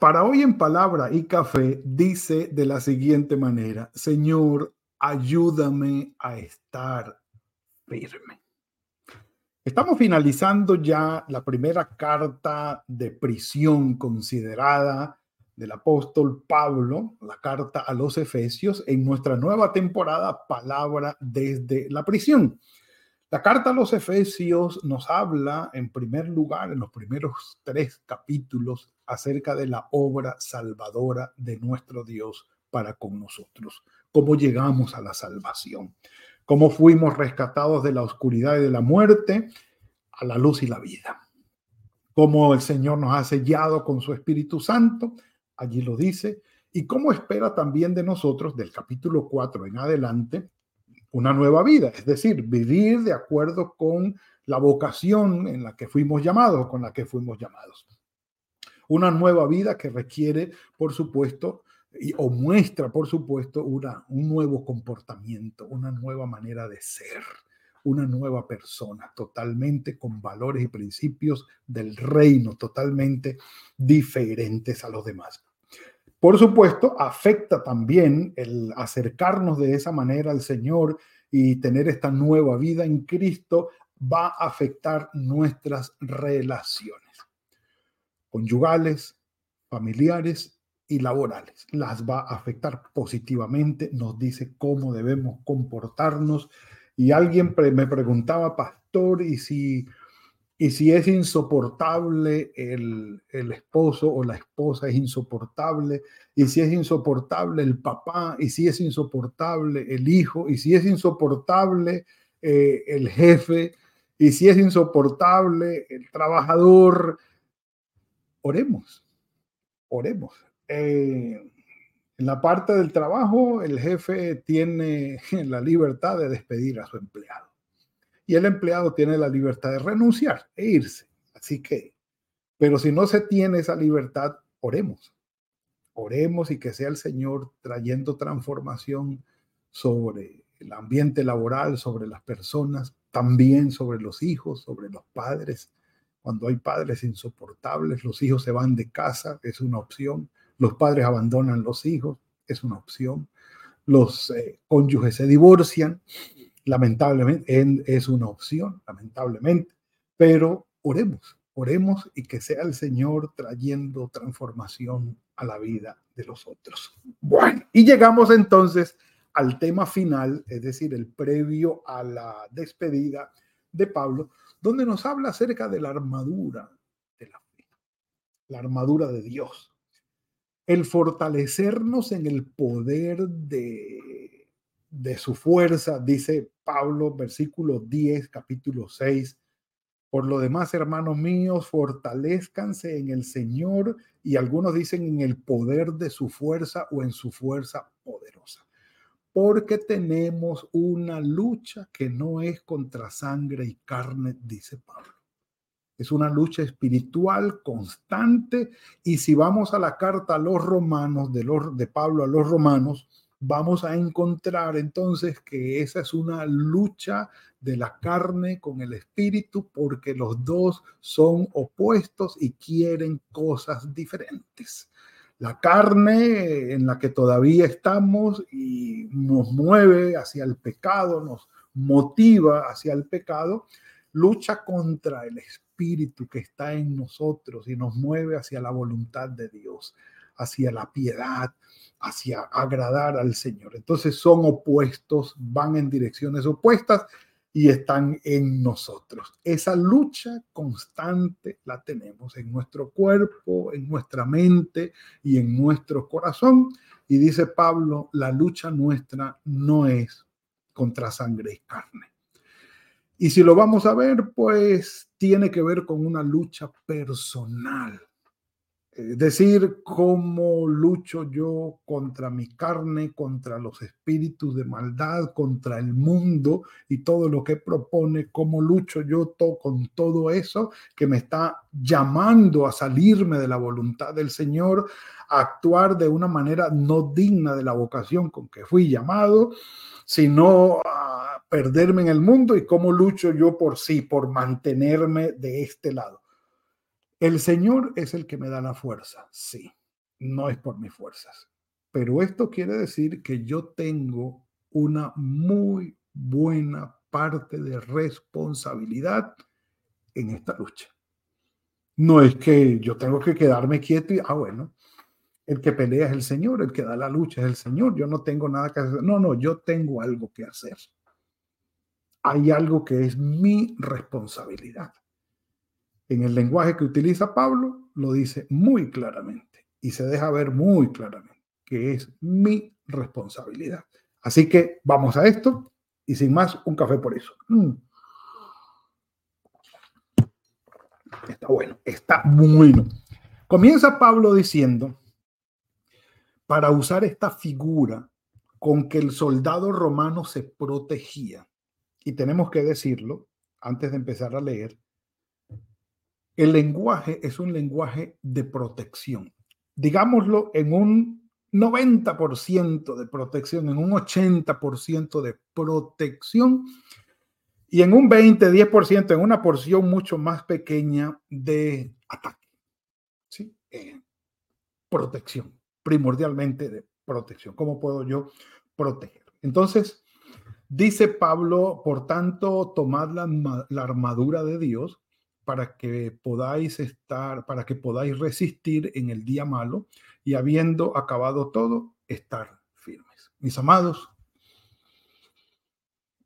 para hoy en palabra y café dice de la siguiente manera, Señor, ayúdame a estar firme. Estamos finalizando ya la primera carta de prisión considerada del apóstol Pablo, la carta a los Efesios, en nuestra nueva temporada, Palabra desde la prisión. La carta a los Efesios nos habla, en primer lugar, en los primeros tres capítulos, acerca de la obra salvadora de nuestro Dios para con nosotros. Cómo llegamos a la salvación. Cómo fuimos rescatados de la oscuridad y de la muerte a la luz y la vida. Cómo el Señor nos ha sellado con su Espíritu Santo, allí lo dice, y cómo espera también de nosotros, del capítulo 4 en adelante, una nueva vida, es decir, vivir de acuerdo con la vocación en la que fuimos llamados, con la que fuimos llamados. Una nueva vida que requiere, por supuesto, y, o muestra, por supuesto, una, un nuevo comportamiento, una nueva manera de ser, una nueva persona, totalmente con valores y principios del reino, totalmente diferentes a los demás. Por supuesto, afecta también el acercarnos de esa manera al Señor y tener esta nueva vida en Cristo va a afectar nuestras relaciones conyugales, familiares y laborales. Las va a afectar positivamente, nos dice cómo debemos comportarnos. Y alguien me preguntaba, pastor, ¿y si y si es insoportable el, esposo o la esposa es insoportable, y si es insoportable el papá, y si es insoportable el hijo, y si es insoportable eh, el jefe, y si es insoportable el trabajador, oremos, oremos. Eh, en la parte del trabajo, el jefe tiene la libertad de despedir a su empleado y el empleado tiene la libertad de renunciar e irse. Así que, pero si no se tiene esa libertad, oremos. Oremos y que sea el Señor trayendo transformación sobre el ambiente laboral, sobre las personas, también sobre los hijos, sobre los padres. Cuando hay padres insoportables, los hijos se van de casa, es una opción. Los padres abandonan los hijos, es una opción. Los eh, cónyuges se divorcian, lamentablemente es una opción, lamentablemente, pero oremos, oremos y que sea el Señor trayendo transformación a la vida de los otros. Bueno, y llegamos entonces al tema final, es decir, el previo a la despedida de Pablo, donde nos habla acerca de la armadura de la fe, la armadura de Dios, el fortalecernos en el poder de de su fuerza, dice Pablo, versículo 10, capítulo 6. Por lo demás, hermanos míos, fortalezcanse en el Señor y algunos dicen en el poder de su fuerza o en su fuerza poderosa. Porque tenemos una lucha que no es contra sangre y carne, dice Pablo. Es una lucha espiritual constante y si vamos a la carta a los romanos, de, los, de Pablo a los romanos, vamos a encontrar entonces que esa es una lucha de la carne con el espíritu porque los dos son opuestos y quieren cosas diferentes. La carne en la que todavía estamos y nos mueve hacia el pecado, nos motiva hacia el pecado, lucha contra el espíritu que está en nosotros y nos mueve hacia la voluntad de Dios, hacia la piedad, hacia agradar al Señor. Entonces son opuestos, van en direcciones opuestas y están en nosotros. Esa lucha constante la tenemos en nuestro cuerpo, en nuestra mente y en nuestro corazón. Y dice Pablo, la lucha nuestra no es contra sangre y carne. Y si lo vamos a ver, pues tiene que ver con una lucha personal decir, cómo lucho yo contra mi carne, contra los espíritus de maldad, contra el mundo y todo lo que propone, cómo lucho yo con todo eso que me está llamando a salirme de la voluntad del Señor, a actuar de una manera no digna de la vocación con que fui llamado, sino a perderme en el mundo y cómo lucho yo por sí, por mantenerme de este lado. El Señor es el que me da la fuerza, sí, no es por mis fuerzas. Pero esto quiere decir que yo tengo una muy buena parte de responsabilidad en esta lucha. No es que yo tengo que quedarme quieto y, ah, bueno, el que pelea es el Señor, el que da la lucha es el Señor, yo no tengo nada que hacer. No, no, yo tengo algo que hacer. Hay algo que es mi responsabilidad en el lenguaje que utiliza Pablo, lo dice muy claramente y se deja ver muy claramente que es mi responsabilidad. Así que vamos a esto y sin más, un café por eso. Mm. Está bueno, está bueno. Comienza Pablo diciendo, para usar esta figura con que el soldado romano se protegía, y tenemos que decirlo antes de empezar a leer, el lenguaje es un lenguaje de protección. Digámoslo en un 90% de protección, en un 80% de protección y en un 20, 10%, en una porción mucho más pequeña de ataque. ¿Sí? Eh, protección, primordialmente de protección. ¿Cómo puedo yo proteger? Entonces, dice Pablo, por tanto, tomad la, la armadura de Dios para que podáis estar, para que podáis resistir en el día malo y habiendo acabado todo, estar firmes. Mis amados,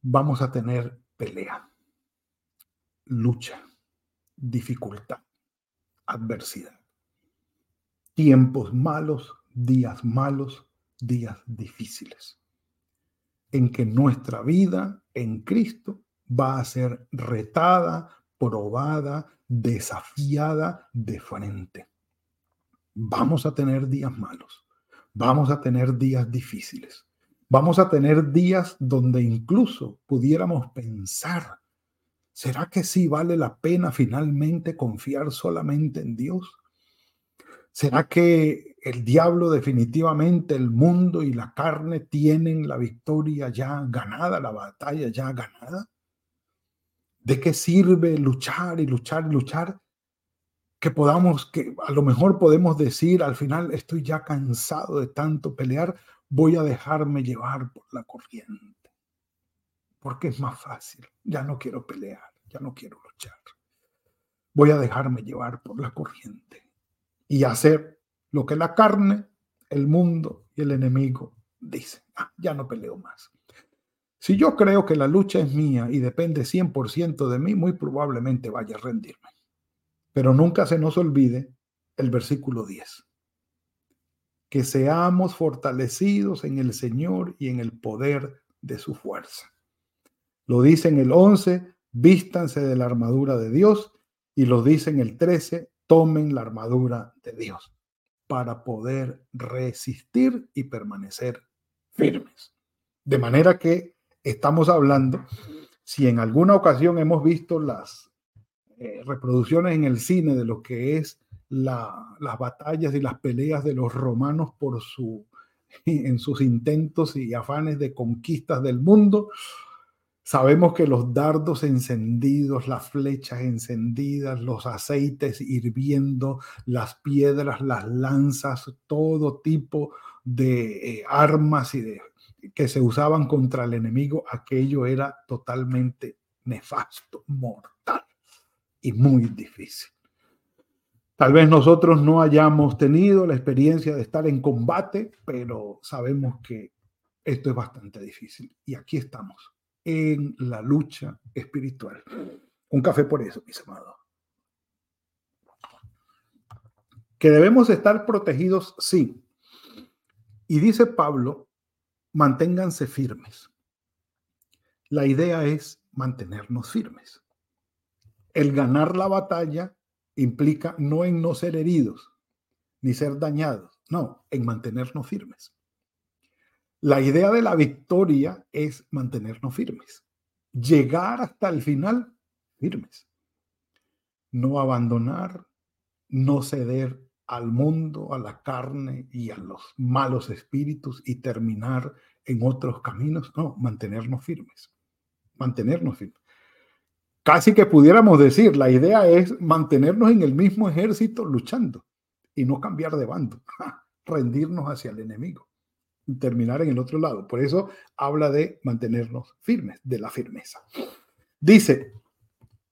vamos a tener pelea, lucha, dificultad, adversidad, tiempos malos, días malos, días difíciles, en que nuestra vida en Cristo va a ser retada, desafiada de frente. Vamos a tener días malos, vamos a tener días difíciles, vamos a tener días donde incluso pudiéramos pensar, ¿será que sí vale la pena finalmente confiar solamente en Dios? ¿Será que el diablo definitivamente, el mundo y la carne tienen la victoria ya ganada, la batalla ya ganada? ¿De qué sirve luchar y luchar y luchar? Que podamos, que a lo mejor podemos decir al final, estoy ya cansado de tanto pelear, voy a dejarme llevar por la corriente. Porque es más fácil. Ya no quiero pelear, ya no quiero luchar. Voy a dejarme llevar por la corriente y hacer lo que la carne, el mundo y el enemigo dicen. Ah, ya no peleo más. Si yo creo que la lucha es mía y depende 100% de mí, muy probablemente vaya a rendirme. Pero nunca se nos olvide el versículo 10. Que seamos fortalecidos en el Señor y en el poder de su fuerza. Lo dice en el 11, vístanse de la armadura de Dios y lo dice en el 13, tomen la armadura de Dios para poder resistir y permanecer firmes. De manera que estamos hablando, si en alguna ocasión hemos visto las eh, reproducciones en el cine de lo que es la, las batallas y las peleas de los romanos por su, en sus intentos y afanes de conquistas del mundo, Sabemos que los dardos encendidos, las flechas encendidas, los aceites hirviendo, las piedras, las lanzas, todo tipo de eh, armas y de que se usaban contra el enemigo, aquello era totalmente nefasto, mortal y muy difícil. Tal vez nosotros no hayamos tenido la experiencia de estar en combate, pero sabemos que esto es bastante difícil. Y aquí estamos, en la lucha espiritual. Un café por eso, mis amados. Que debemos estar protegidos, sí. Y dice Pablo manténganse firmes. La idea es mantenernos firmes. El ganar la batalla implica no en no ser heridos, ni ser dañados. No, en mantenernos firmes. La idea de la victoria es mantenernos firmes. Llegar hasta el final firmes. No abandonar, no ceder al mundo, a la carne y a los malos espíritus y terminar en otros caminos. No, mantenernos firmes. Mantenernos firmes. Casi que pudiéramos decir, la idea es mantenernos en el mismo ejército luchando y no cambiar de bando, rendirnos hacia el enemigo y terminar en el otro lado. Por eso habla de mantenernos firmes, de la firmeza. Dice,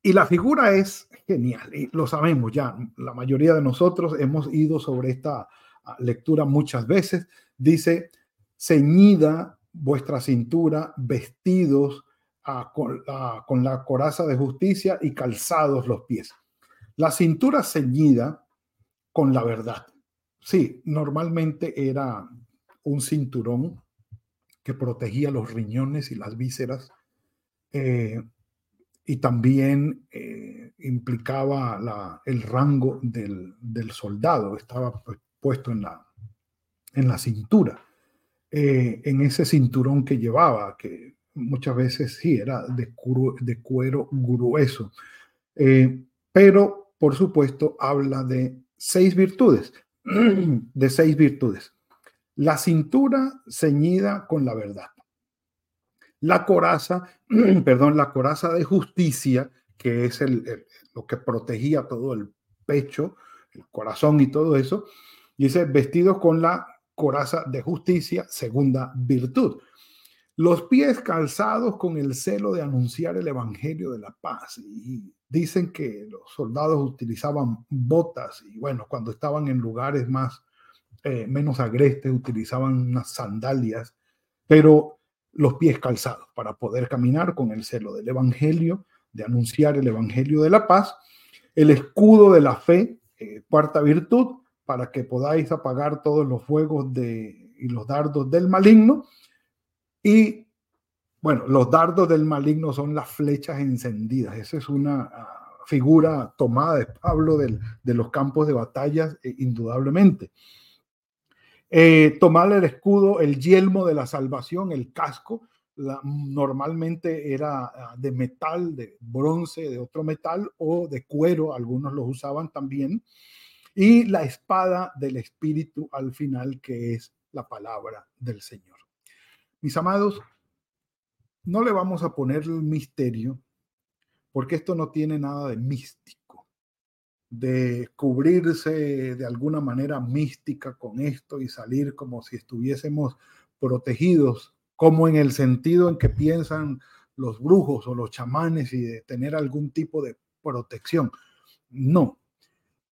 y la figura es genial, y lo sabemos ya, la mayoría de nosotros hemos ido sobre esta ah, lectura muchas veces. Dice, ceñida vuestra cintura, vestidos con, la coraza de justicia y calzados los pies. La cintura ceñida con la verdad. Sí, normalmente era un cinturón que protegía los riñones y las vísceras eh, y también eh, implicaba el rango del, soldado, estaba pues, puesto en la, cintura, eh, en ese cinturón que llevaba, que muchas veces sí era de, de cuero grueso, eh, pero por supuesto habla de seis virtudes, de seis virtudes. La cintura ceñida con la verdad. La coraza, perdón, la coraza de justicia, que es el, lo que protegía todo el pecho, el corazón y todo eso. Dice, vestidos con la coraza de justicia, segunda virtud. Los pies calzados con el celo de anunciar el Evangelio de la paz. Y dicen que los soldados utilizaban botas y bueno, cuando estaban en lugares más, eh, menos agrestes, utilizaban unas sandalias, pero los pies calzados para poder caminar con el celo del Evangelio, de anunciar el Evangelio de la paz, el escudo de la fe, eh, cuarta virtud, para que podáis apagar todos los fuegos de, y los dardos del maligno y bueno, los dardos del maligno son las flechas encendidas. Esa es una ah, figura tomada de Pablo de los campos de batallas, eh, indudablemente. Eh, tomar el escudo, el yelmo de la salvación, el casco, normalmente era ah, de metal, de bronce, de otro metal o de cuero, algunos los usaban también. Y la espada del Espíritu al final, que es la palabra del Señor. Mis amados, no le vamos a poner el misterio, porque esto no tiene nada de místico, de cubrirse de alguna manera mística con esto y salir como si estuviésemos protegidos, como en el sentido en que piensan los brujos o los chamanes y de tener algún tipo de protección. No.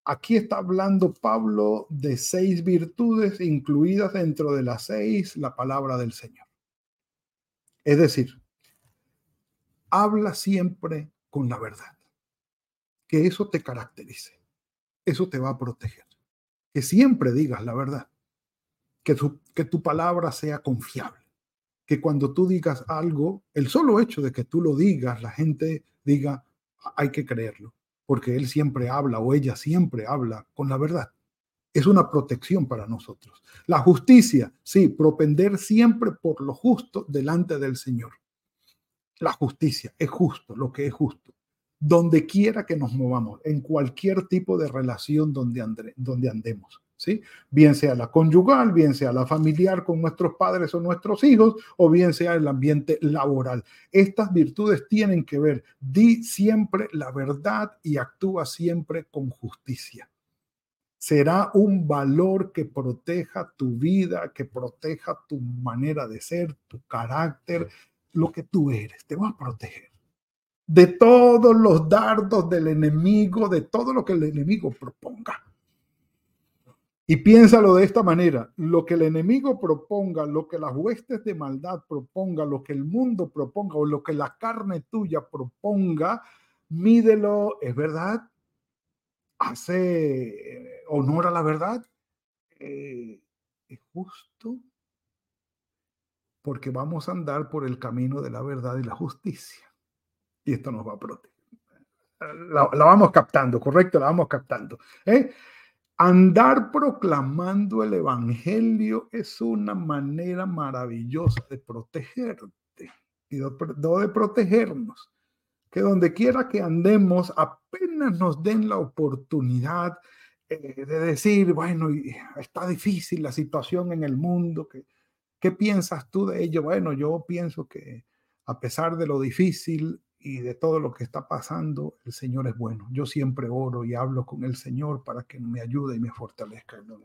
Aquí está hablando Pablo de seis virtudes incluidas dentro de las seis, la palabra del Señor. Es decir, habla siempre con la verdad. Que eso te caracterice. Eso te va a proteger. Que siempre digas la verdad. Que tu, que tu palabra sea confiable. Que cuando tú digas algo, el solo hecho de que tú lo digas, la gente diga, hay que creerlo. Porque él siempre habla o ella siempre habla con la verdad es una protección para nosotros. La justicia, sí, propender siempre por lo justo delante del Señor. La justicia es justo, lo que es justo. Donde quiera que nos movamos, en cualquier tipo de relación donde, donde andemos. ¿Sí? Bien sea la conyugal, bien sea la familiar con nuestros padres o nuestros hijos, o bien sea el ambiente laboral. Estas virtudes tienen que ver, di siempre la verdad y actúa siempre con justicia será un valor que proteja tu vida, que proteja tu manera de ser, tu carácter, lo que tú eres, te va a proteger de todos los dardos del enemigo, de todo lo que el enemigo proponga. Y piénsalo de esta manera, lo que el enemigo proponga, lo que las huestes de maldad proponga, lo que el mundo proponga o lo que la carne tuya proponga, mídelo, es verdad, hace honor a la verdad, eh, es justo porque vamos a andar por el camino de la verdad y la justicia. Y esto nos va a proteger. La, vamos captando, correcto, la vamos captando. ¿eh? Andar proclamando el Evangelio es una manera maravillosa de protegerte y de protegernos. Que donde quiera que andemos, apenas nos den la oportunidad eh, de decir, bueno, está difícil la situación en el mundo, ¿qué, ¿qué piensas tú de ello? Bueno, yo pienso que a pesar de lo difícil y de todo lo que está pasando, el Señor es bueno. Yo siempre oro y hablo con el Señor para que me ayude y me fortalezca. No,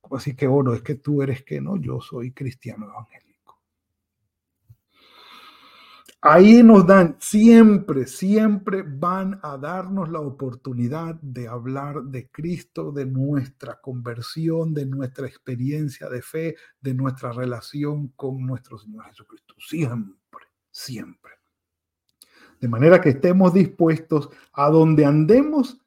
¿Cómo así que oro? Es que tú eres que no, yo soy cristiano evangélico. Ahí nos dan, siempre, siempre van a darnos la oportunidad de hablar de Cristo, de nuestra conversión, de nuestra experiencia de fe, de nuestra relación con nuestro Señor Jesucristo. Siempre, siempre. De manera que estemos dispuestos a donde andemos,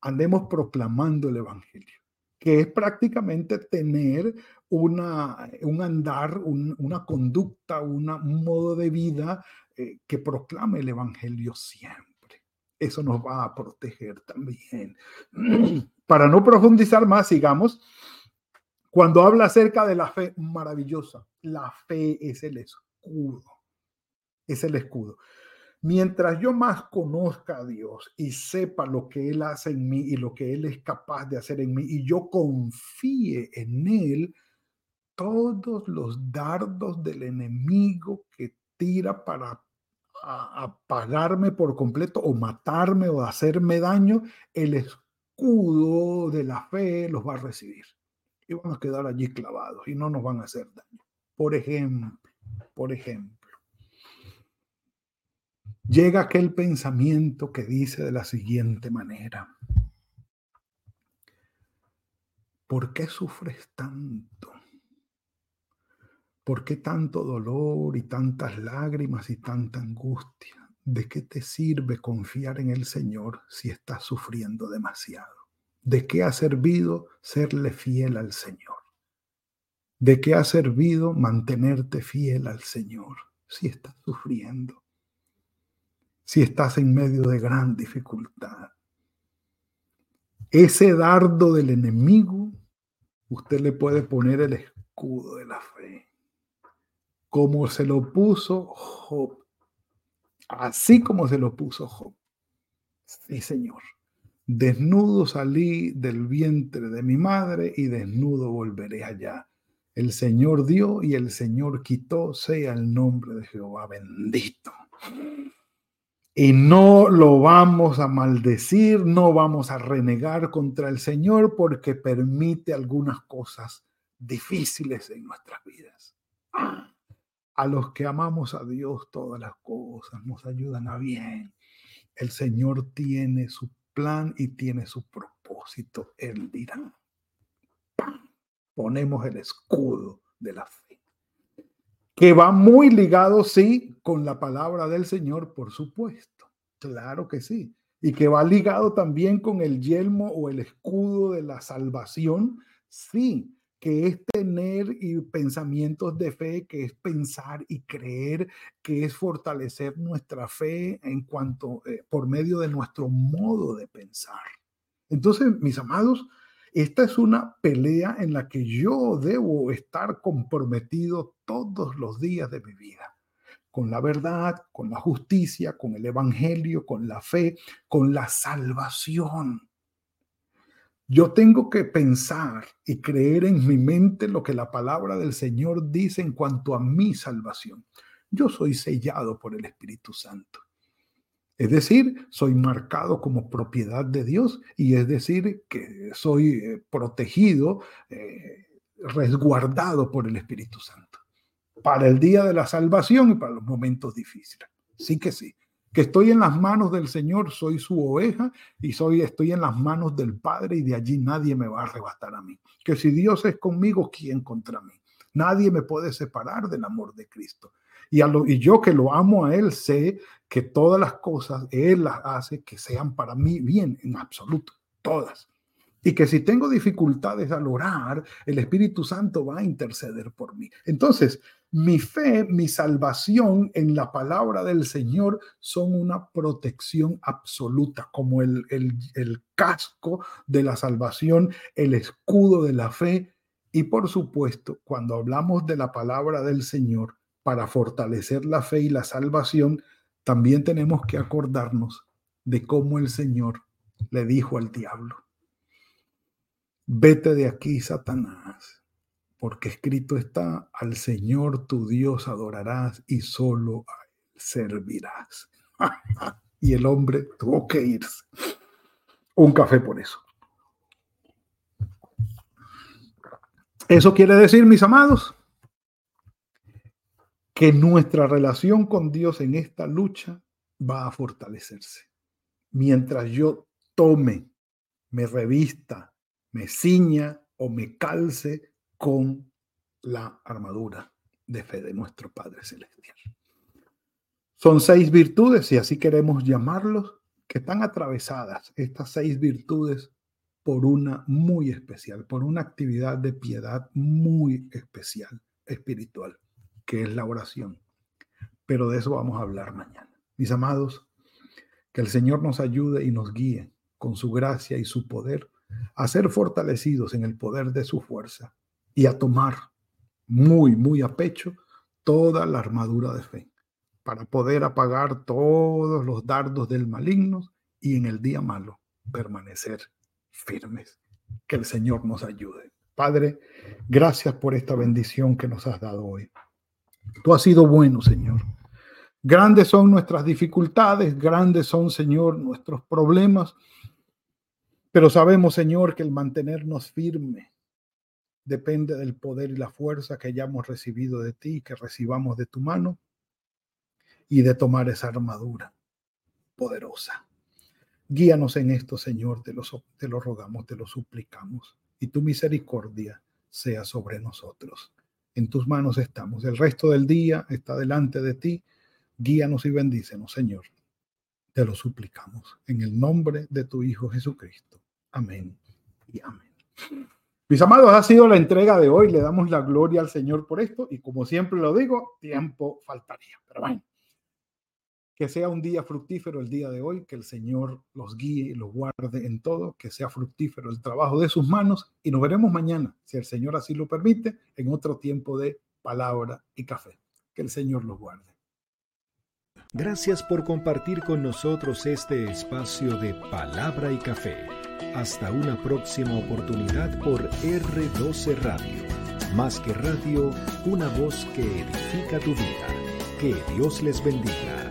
andemos proclamando el Evangelio, que es prácticamente tener una, un andar, una conducta, un modo de vida eh, que proclame el Evangelio siempre. Eso nos va a proteger también. Para no profundizar más, sigamos. Cuando habla acerca de la fe maravillosa, la fe es el escudo. Es el escudo. Mientras yo más conozca a Dios y sepa lo que Él hace en mí y lo que Él es capaz de hacer en mí y yo confíe en Él, todos los dardos del enemigo que tira para apagarme por completo o matarme o hacerme daño, el escudo de la fe los va a recibir. Y van a quedar allí clavados y no nos van a hacer daño. Por ejemplo, por ejemplo, llega aquel pensamiento que dice de la siguiente manera, ¿por qué sufres tanto? ¿Por qué tanto dolor y tantas lágrimas y tanta angustia? ¿De qué te sirve confiar en el Señor si estás sufriendo demasiado? ¿De qué ha servido serle fiel al Señor? ¿De qué ha servido mantenerte fiel al Señor si estás sufriendo? Si estás en medio de gran dificultad. Ese dardo del enemigo, usted le puede poner el escudo de la fe como se lo puso Job. Así como se lo puso Job. Sí, Señor. Desnudo salí del vientre de mi madre y desnudo volveré allá. El Señor dio y el Señor quitó, sea el nombre de Jehová bendito. Y no lo vamos a maldecir, no vamos a renegar contra el Señor porque permite algunas cosas difíciles en nuestras vidas. A los que amamos a Dios, todas las cosas nos ayudan a bien. El Señor tiene su plan y tiene su propósito. Él dirá, ponemos el escudo de la fe, que va muy ligado, sí, con la palabra del Señor, por supuesto. Claro que sí. Y que va ligado también con el yelmo o el escudo de la salvación, sí que es tener y pensamientos de fe, que es pensar y creer, que es fortalecer nuestra fe en cuanto eh, por medio de nuestro modo de pensar. Entonces, mis amados, esta es una pelea en la que yo debo estar comprometido todos los días de mi vida con la verdad, con la justicia, con el evangelio, con la fe, con la salvación. Yo tengo que pensar y creer en mi mente lo que la palabra del Señor dice en cuanto a mi salvación. Yo soy sellado por el Espíritu Santo. Es decir, soy marcado como propiedad de Dios y es decir, que soy eh, protegido, eh, resguardado por el Espíritu Santo para el día de la salvación y para los momentos difíciles. Sí que sí que estoy en las manos del Señor, soy su oveja y soy, estoy en las manos del Padre y de allí nadie me va a arrebatar a mí. Que si Dios es conmigo, ¿quién contra mí? Nadie me puede separar del amor de Cristo. Y, a lo, y yo que lo amo a Él, sé que todas las cosas Él las hace que sean para mí bien, en absoluto, todas. Y que si tengo dificultades al orar, el Espíritu Santo va a interceder por mí. Entonces, mi fe, mi salvación en la palabra del Señor son una protección absoluta, como el, el, casco de la salvación, el escudo de la fe. Y por supuesto, cuando hablamos de la palabra del Señor para fortalecer la fe y la salvación, también tenemos que acordarnos de cómo el Señor le dijo al diablo, vete de aquí, Satanás porque escrito está, al Señor tu Dios adorarás y solo a Él servirás. y el hombre tuvo que irse. Un café por eso. Eso quiere decir, mis amados, que nuestra relación con Dios en esta lucha va a fortalecerse. Mientras yo tome, me revista, me ciña o me calce con la armadura de fe de nuestro Padre Celestial. Son seis virtudes, si así queremos llamarlos, que están atravesadas, estas seis virtudes, por una muy especial, por una actividad de piedad muy especial, espiritual, que es la oración. Pero de eso vamos a hablar mañana. Mis amados, que el Señor nos ayude y nos guíe con su gracia y su poder a ser fortalecidos en el poder de su fuerza y a tomar muy, muy a pecho toda la armadura de fe para poder apagar todos los dardos del maligno y en el día malo permanecer firmes. Que el Señor nos ayude. Padre, gracias por esta bendición que nos has dado hoy. Tú has sido bueno, Señor. Grandes son nuestras dificultades, grandes son, Señor, nuestros problemas, pero sabemos, Señor, que el mantenernos firmes depende del poder y la fuerza que hayamos recibido de ti, que recibamos de tu mano y de tomar esa armadura poderosa. Guíanos en esto, Señor, te lo, te lo rogamos, te lo suplicamos, y tu misericordia sea sobre nosotros. En tus manos estamos. El resto del día está delante de ti. Guíanos y bendícenos, Señor. Te lo suplicamos. En el nombre de tu Hijo Jesucristo. Amén y amén. Mis amados, ha sido la entrega de hoy. Le damos la gloria al Señor por esto. Y como siempre lo digo, tiempo faltaría. Pero bueno, que sea un día fructífero el día de hoy, que el Señor los guíe y los guarde en todo, que sea fructífero el trabajo de sus manos. Y nos veremos mañana, si el Señor así lo permite, en otro tiempo de palabra y café. Que el Señor los guarde. Gracias por compartir con nosotros este espacio de palabra y café. Hasta una próxima oportunidad por R12 Radio. Más que radio, una voz que edifica tu vida. Que Dios les bendiga.